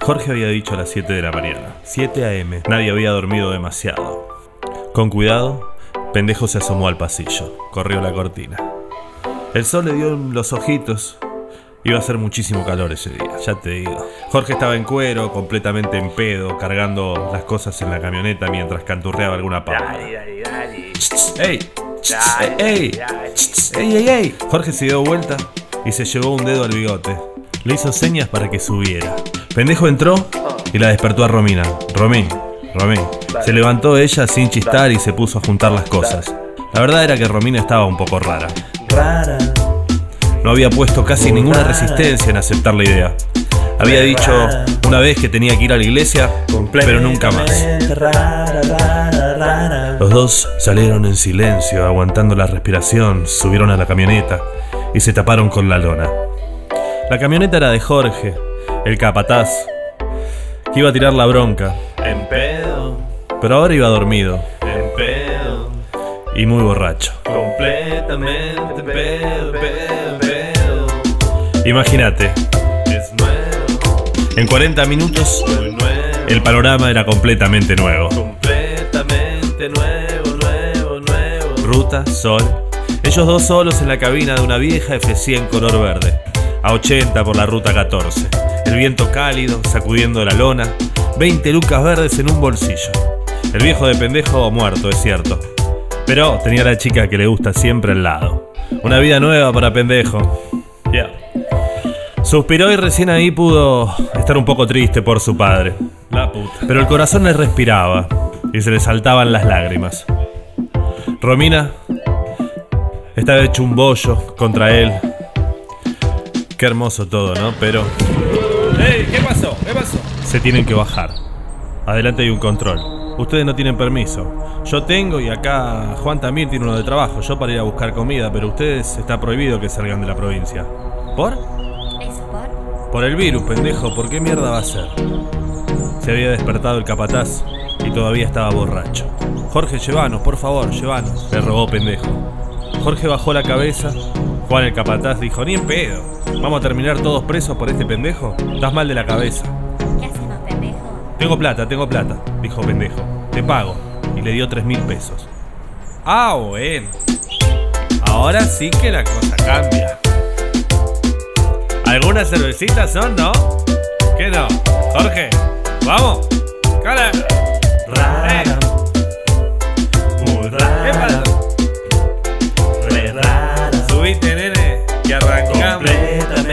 Jorge había dicho a las 7 de la mañana. 7 a.m. Nadie había dormido demasiado. Con cuidado, pendejo se asomó al pasillo. Corrió la cortina. El sol le dio en los ojitos. Iba a hacer muchísimo calor ese día, ya te digo. Jorge estaba en cuero, completamente en pedo, cargando las cosas en la camioneta mientras canturreaba alguna pava. Dale, dale, dale. ¡Ey! ¡Ey! ¡Ey, ey, ey! Jorge se dio vuelta y se llevó un dedo al bigote. Le hizo señas para que subiera. Pendejo entró y la despertó a Romina. Romín, Romín. Se levantó ella sin chistar y se puso a juntar las cosas. La verdad era que Romina estaba un poco rara. Rara. No había puesto casi ninguna resistencia en aceptar la idea. Había dicho una vez que tenía que ir a la iglesia, pero nunca más. Los dos salieron en silencio, aguantando la respiración, subieron a la camioneta y se taparon con la lona. La camioneta era de Jorge, el capataz, que iba a tirar la bronca, En pedo. pero ahora iba dormido En pedo. y muy borracho. Completamente pedo, pedo, pedo. Imagínate, Es nuevo. en 40 minutos nuevo. el panorama era completamente nuevo. Completamente nuevo, nuevo, nuevo. Ruta, sol. Ellos dos solos en la cabina de una vieja F100 color verde. A 80 por la ruta 14. El viento cálido, sacudiendo la lona. 20 lucas verdes en un bolsillo. El viejo de pendejo muerto, es cierto. Pero tenía la chica que le gusta siempre al lado. Una vida nueva para pendejo. Ya. Suspiró y recién ahí pudo estar un poco triste por su padre. La puta. Pero el corazón le respiraba y se le saltaban las lágrimas. Romina estaba hecho un bollo contra él. Qué hermoso todo, ¿no? Pero ¡Ey! ¿Qué pasó? ¿Qué pasó? se tienen que bajar. Adelante hay un control. Ustedes no tienen permiso. Yo tengo y acá Juan también tiene uno de trabajo. Yo para ir a buscar comida, pero ustedes está prohibido que salgan de la provincia. ¿Por? ¿Eso por? Por el virus, pendejo. ¿Por qué mierda va a ser? Se había despertado el capataz y todavía estaba borracho. Jorge, llévanos, por favor, llévanos. Le rogó pendejo. Jorge bajó la cabeza. Juan el capataz dijo, ni en pedo. ¿Vamos a terminar todos presos por este pendejo? Estás mal de la cabeza. ¿Qué hacemos, pendejo? Tengo plata, tengo plata, dijo pendejo. Te pago. Y le dio tres mil pesos. Ah, bueno. Ahora sí que la cosa cambia. ¿Algunas cervecitas son, no? ¿Qué no? Jorge, vamos. Cala. Rara. Que arrancamos. Rara.